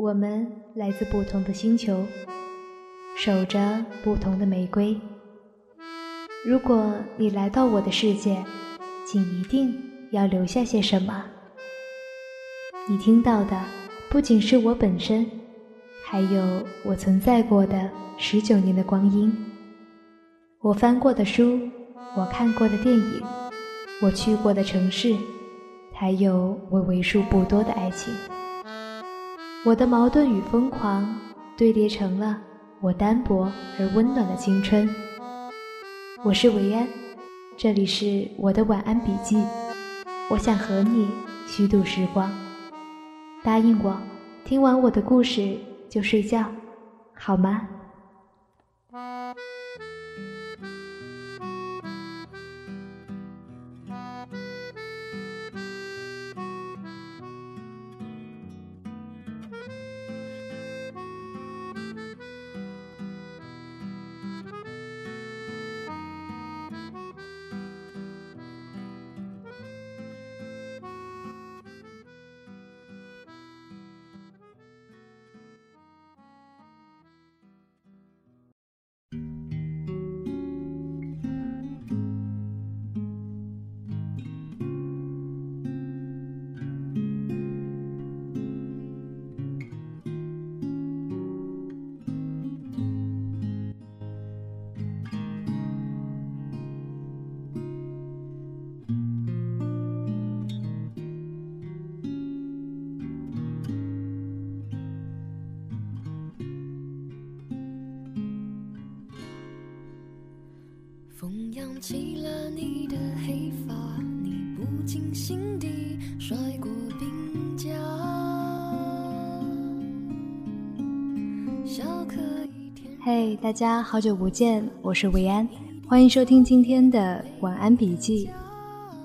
我们来自不同的星球，守着不同的玫瑰。如果你来到我的世界，请一定要留下些什么。你听到的不仅是我本身，还有我存在过的十九年的光阴，我翻过的书，我看过的电影，我去过的城市，还有我为数不多的爱情。我的矛盾与疯狂堆叠成了我单薄而温暖的青春。我是维安，这里是我的晚安笔记。我想和你虚度时光，答应我，听完我的故事就睡觉，好吗？起了你的黑发，你不经心地甩过。嘿，大家好久不见，我是维安，欢迎收听今天的晚安笔记。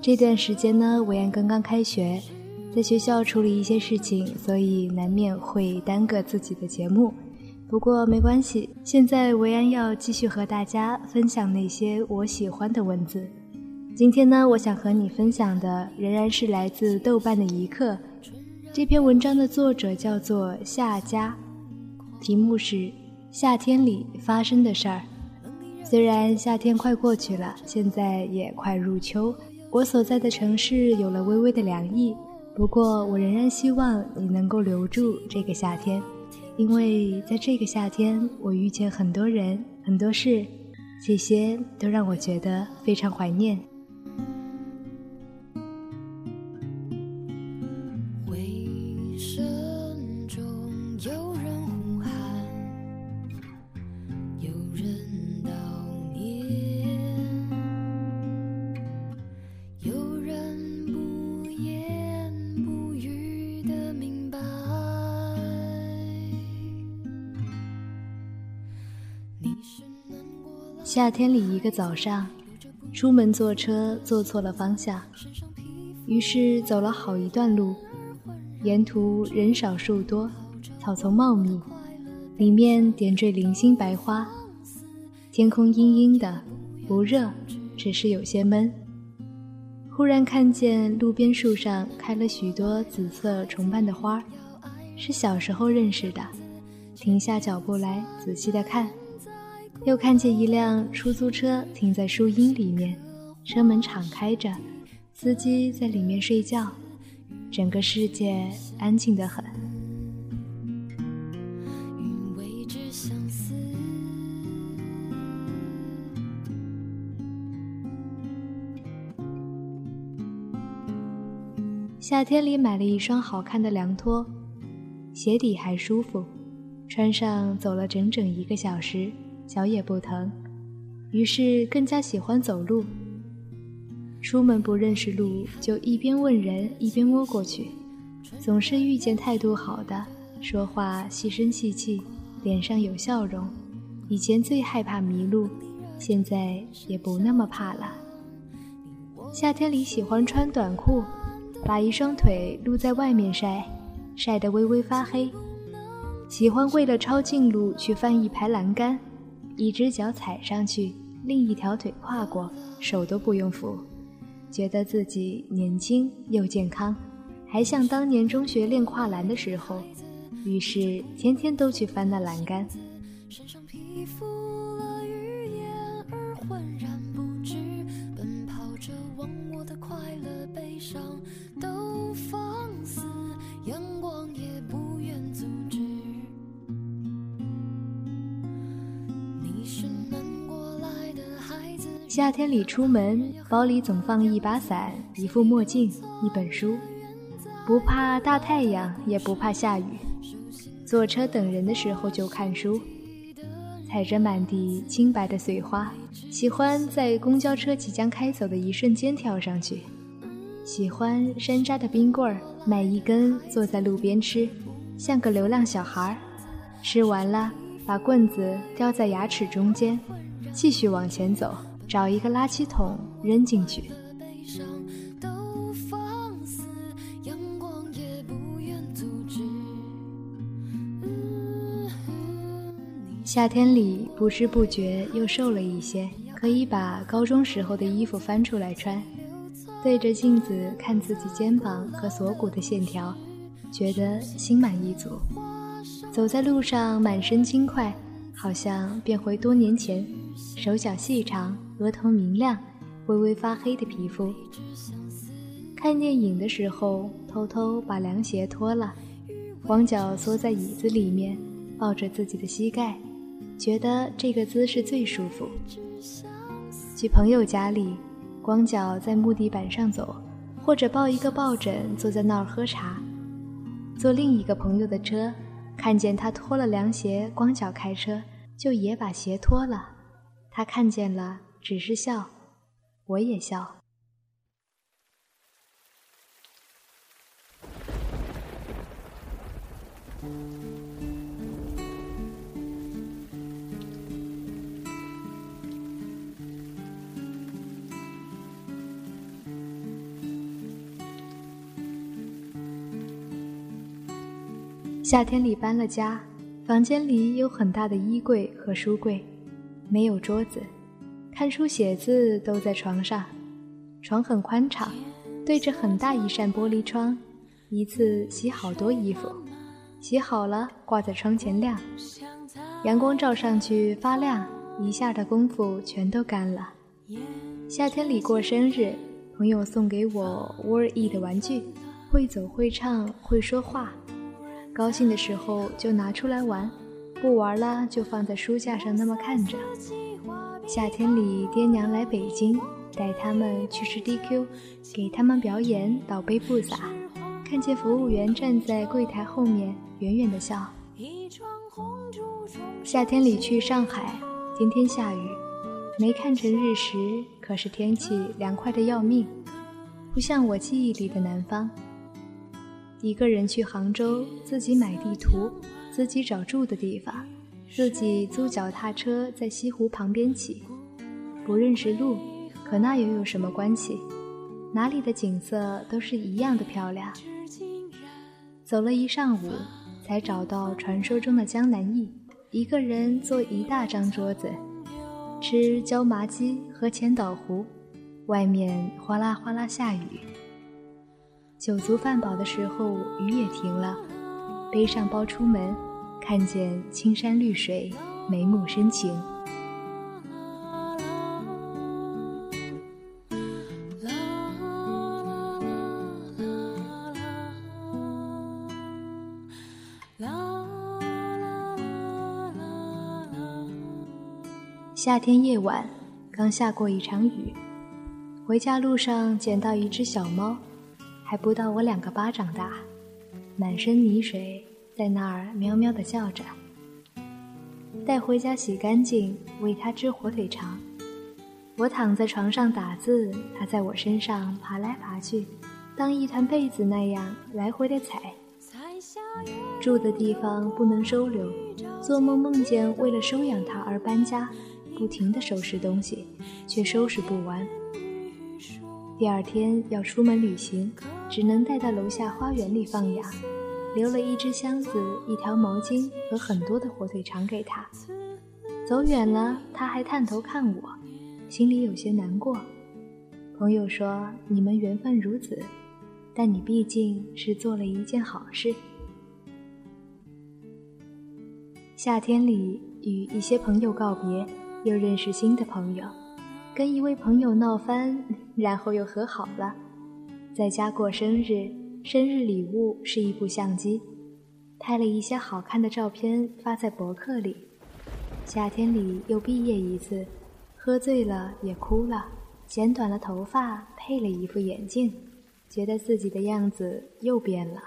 这段时间呢，维安刚刚开学，在学校处理一些事情，所以难免会耽搁自己的节目。不过没关系，现在维安要继续和大家分享那些我喜欢的文字。今天呢，我想和你分享的仍然是来自豆瓣的一刻。这篇文章的作者叫做夏佳，题目是夏天里发生的事儿。虽然夏天快过去了，现在也快入秋，我所在的城市有了微微的凉意。不过，我仍然希望你能够留住这个夏天。因为在这个夏天，我遇见很多人、很多事，这些都让我觉得非常怀念。夏天里一个早上，出门坐车坐错了方向，于是走了好一段路，沿途人少树多，草丛茂密，里面点缀零星白花，天空阴阴的，不热，只是有些闷。忽然看见路边树上开了许多紫色重瓣的花，是小时候认识的，停下脚步来仔细的看。又看见一辆出租车停在树荫里面，车门敞开着，司机在里面睡觉，整个世界安静得很。夏天里买了一双好看的凉拖，鞋底还舒服，穿上走了整整一个小时。脚也不疼，于是更加喜欢走路。出门不认识路，就一边问人一边摸过去，总是遇见态度好的，说话细声细气，脸上有笑容。以前最害怕迷路，现在也不那么怕了。夏天里喜欢穿短裤，把一双腿露在外面晒，晒得微微发黑。喜欢为了抄近路去翻一排栏杆。一只脚踩上去，另一条腿跨过，手都不用扶，觉得自己年轻又健康，还像当年中学练跨栏的时候，于是天天都去翻那栏杆。夏天里出门，包里总放一把伞、一副墨镜、一本书，不怕大太阳，也不怕下雨。坐车等人的时候就看书，踩着满地清白的碎花，喜欢在公交车即将开走的一瞬间跳上去。喜欢山楂的冰棍儿，买一根坐在路边吃，像个流浪小孩儿。吃完了，把棍子叼在牙齿中间，继续往前走。找一个垃圾桶扔进去。夏天里不知不觉又瘦了一些，可以把高中时候的衣服翻出来穿，对着镜子看自己肩膀和锁骨的线条，觉得心满意足。走在路上满身轻快，好像变回多年前，手脚细长。额头明亮，微微发黑的皮肤。看电影的时候，偷偷把凉鞋脱了，光脚缩在椅子里面，抱着自己的膝盖，觉得这个姿势最舒服。去朋友家里，光脚在木地板上走，或者抱一个抱枕坐在那儿喝茶。坐另一个朋友的车，看见他脱了凉鞋，光脚开车，就也把鞋脱了。他看见了。只是笑，我也笑。夏天里搬了家，房间里有很大的衣柜和书柜，没有桌子。看书写字都在床上，床很宽敞，对着很大一扇玻璃窗，一次洗好多衣服，洗好了挂在窗前晾，阳光照上去发亮，一下的功夫全都干了。夏天里过生日，朋友送给我 Word 的玩具，会走会唱会说话，高兴的时候就拿出来玩，不玩了就放在书架上那么看着。夏天里，爹娘来北京，带他们去吃 DQ，给他们表演倒杯不洒。看见服务员站在柜台后面，远远的笑。夏天里去上海，天天下雨，没看成日食，可是天气凉快的要命，不像我记忆里的南方。一个人去杭州，自己买地图，自己找住的地方。自己租脚踏车在西湖旁边骑，不认识路，可那又有什么关系？哪里的景色都是一样的漂亮。走了一上午，才找到传说中的江南驿。一个人坐一大张桌子，吃椒麻鸡和千岛湖，外面哗啦哗啦下雨。酒足饭饱的时候，雨也停了，背上包出门。看见青山绿水，眉目深情。夏天夜晚，刚下过一场雨，回家路上捡到一只小猫，还不到我两个巴掌大，满身泥水。在那儿喵喵地叫着，带回家洗干净，喂它吃火腿肠。我躺在床上打字，它在我身上爬来爬去，当一团被子那样来回的踩。住的地方不能收留，做梦梦见为了收养它而搬家，不停地收拾东西，却收拾不完。第二天要出门旅行，只能带到楼下花园里放养。留了一只箱子、一条毛巾和很多的火腿肠给他。走远了，他还探头看我，心里有些难过。朋友说：“你们缘分如此，但你毕竟是做了一件好事。”夏天里与一些朋友告别，又认识新的朋友，跟一位朋友闹翻，然后又和好了。在家过生日，生日礼物是一部相机，拍了一些好看的照片发在博客里。夏天里又毕业一次，喝醉了也哭了，剪短了头发，配了一副眼镜，觉得自己的样子又变了。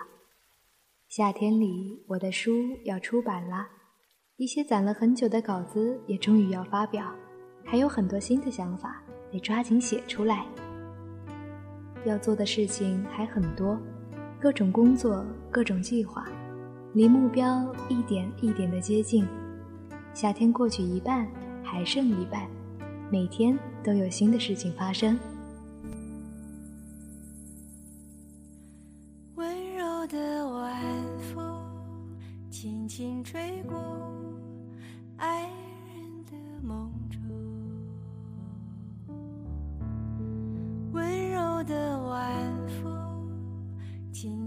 夏天里，我的书要出版了。一些攒了很久的稿子也终于要发表，还有很多新的想法得抓紧写出来。要做的事情还很多，各种工作，各种计划，离目标一点一点的接近。夏天过去一半，还剩一半，每天都有新的事情发生。温柔的晚风，轻轻吹过。爱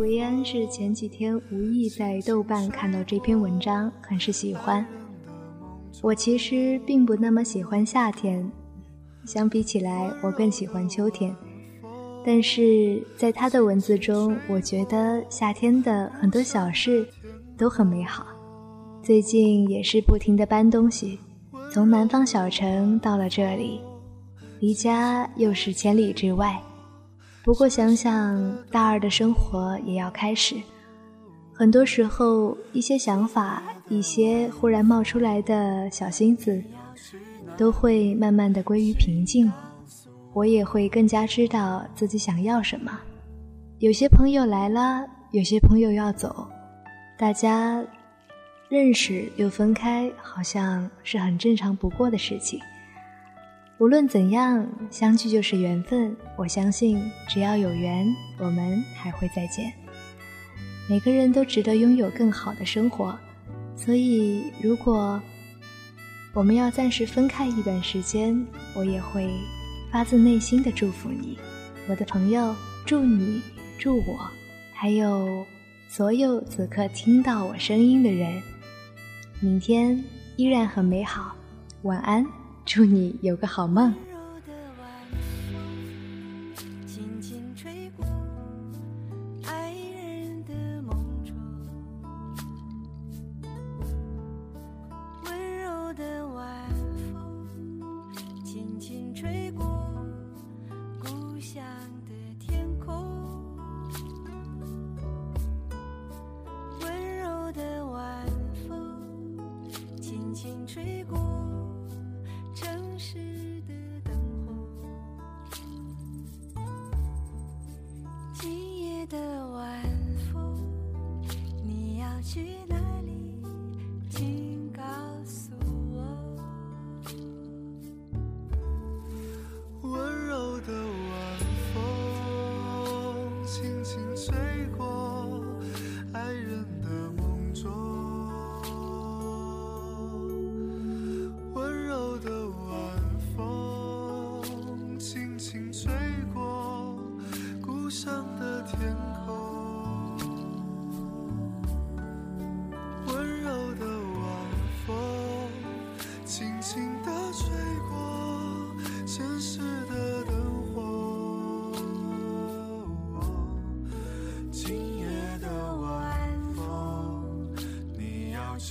维安是前几天无意在豆瓣看到这篇文章，很是喜欢。我其实并不那么喜欢夏天，相比起来，我更喜欢秋天。但是在他的文字中，我觉得夏天的很多小事都很美好。最近也是不停的搬东西，从南方小城到了这里，离家又是千里之外。不过想想大二的生活也要开始，很多时候一些想法，一些忽然冒出来的小心思，都会慢慢的归于平静。我也会更加知道自己想要什么。有些朋友来了，有些朋友要走，大家。认识又分开，好像是很正常不过的事情。无论怎样，相聚就是缘分。我相信，只要有缘，我们还会再见。每个人都值得拥有更好的生活，所以，如果我们要暂时分开一段时间，我也会发自内心的祝福你，我的朋友。祝你，祝我，还有所有此刻听到我声音的人。明天依然很美好，晚安，祝你有个好梦。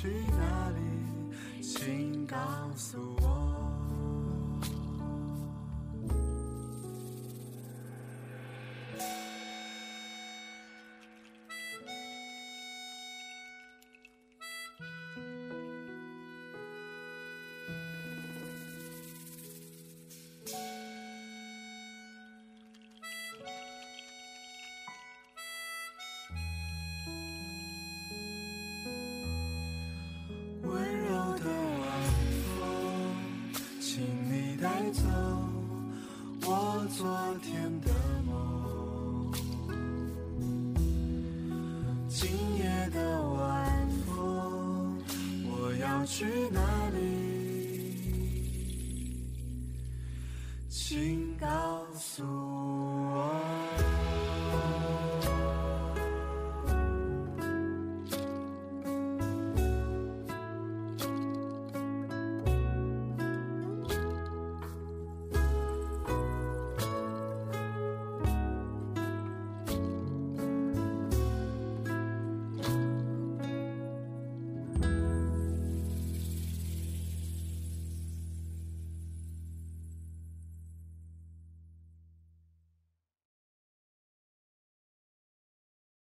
去哪里？请告诉我。走我昨天的梦。今夜的晚风，我要去哪